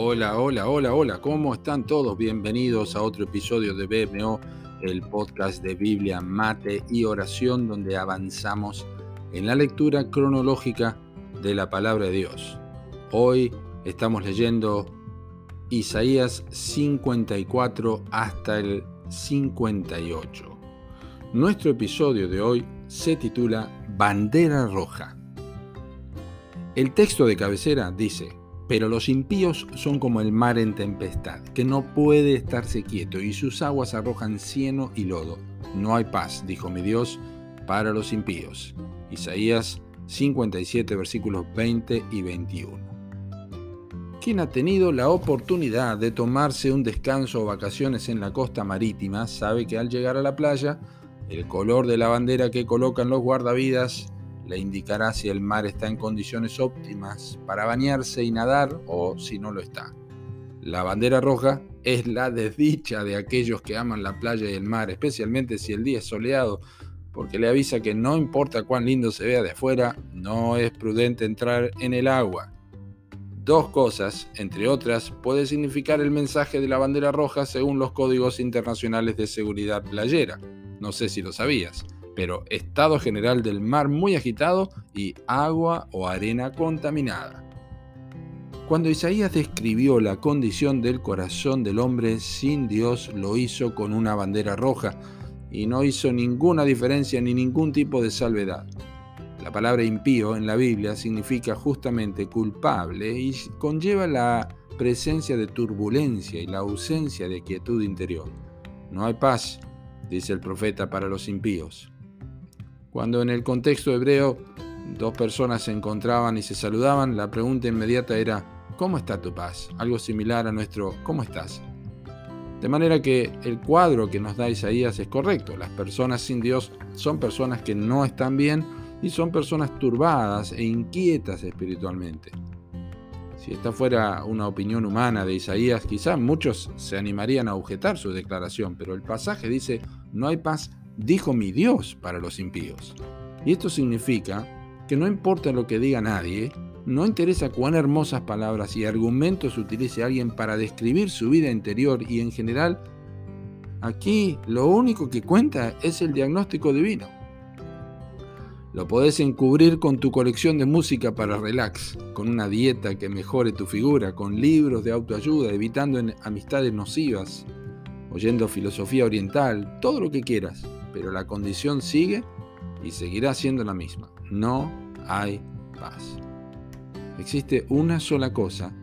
Hola, hola, hola, hola, ¿cómo están todos? Bienvenidos a otro episodio de BMO, el podcast de Biblia, mate y oración, donde avanzamos en la lectura cronológica de la palabra de Dios. Hoy estamos leyendo Isaías 54 hasta el 58. Nuestro episodio de hoy se titula Bandera Roja. El texto de cabecera dice, pero los impíos son como el mar en tempestad, que no puede estarse quieto, y sus aguas arrojan cieno y lodo. No hay paz, dijo mi Dios, para los impíos. Isaías 57, versículos 20 y 21. Quien ha tenido la oportunidad de tomarse un descanso o vacaciones en la costa marítima sabe que al llegar a la playa, el color de la bandera que colocan los guardavidas le indicará si el mar está en condiciones óptimas para bañarse y nadar o si no lo está. La bandera roja es la desdicha de aquellos que aman la playa y el mar, especialmente si el día es soleado, porque le avisa que no importa cuán lindo se vea de afuera, no es prudente entrar en el agua. Dos cosas, entre otras, puede significar el mensaje de la bandera roja según los códigos internacionales de seguridad playera. No sé si lo sabías pero estado general del mar muy agitado y agua o arena contaminada. Cuando Isaías describió la condición del corazón del hombre sin Dios, lo hizo con una bandera roja y no hizo ninguna diferencia ni ningún tipo de salvedad. La palabra impío en la Biblia significa justamente culpable y conlleva la presencia de turbulencia y la ausencia de quietud interior. No hay paz, dice el profeta, para los impíos. Cuando en el contexto hebreo dos personas se encontraban y se saludaban, la pregunta inmediata era, ¿cómo está tu paz? Algo similar a nuestro ¿cómo estás? De manera que el cuadro que nos da Isaías es correcto. Las personas sin Dios son personas que no están bien y son personas turbadas e inquietas espiritualmente. Si esta fuera una opinión humana de Isaías, quizás muchos se animarían a objetar su declaración, pero el pasaje dice, no hay paz dijo mi Dios para los impíos. Y esto significa que no importa lo que diga nadie, no interesa cuán hermosas palabras y argumentos utilice alguien para describir su vida interior y en general, aquí lo único que cuenta es el diagnóstico divino. Lo podés encubrir con tu colección de música para relax, con una dieta que mejore tu figura, con libros de autoayuda, evitando amistades nocivas, oyendo filosofía oriental, todo lo que quieras pero la condición sigue y seguirá siendo la misma. No hay paz. Existe una sola cosa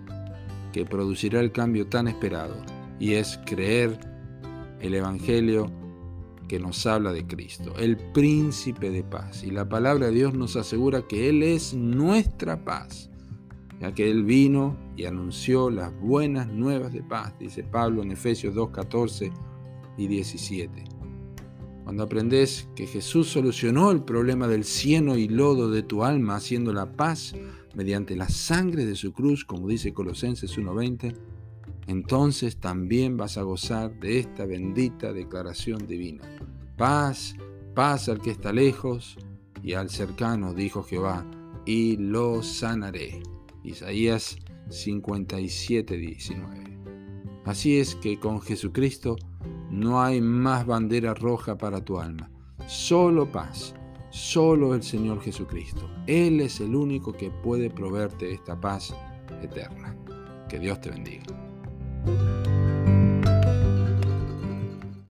que producirá el cambio tan esperado y es creer el Evangelio que nos habla de Cristo, el príncipe de paz. Y la palabra de Dios nos asegura que Él es nuestra paz, ya que Él vino y anunció las buenas nuevas de paz, dice Pablo en Efesios 2, 14 y 17. Cuando aprendes que Jesús solucionó el problema del cieno y lodo de tu alma haciendo la paz mediante la sangre de su cruz, como dice Colosenses 1.20, entonces también vas a gozar de esta bendita declaración divina. Paz, paz al que está lejos y al cercano, dijo Jehová, y lo sanaré. Isaías 57.19. Así es que con Jesucristo no hay más bandera roja para tu alma. Solo paz. Solo el Señor Jesucristo. Él es el único que puede proveerte esta paz eterna. Que Dios te bendiga.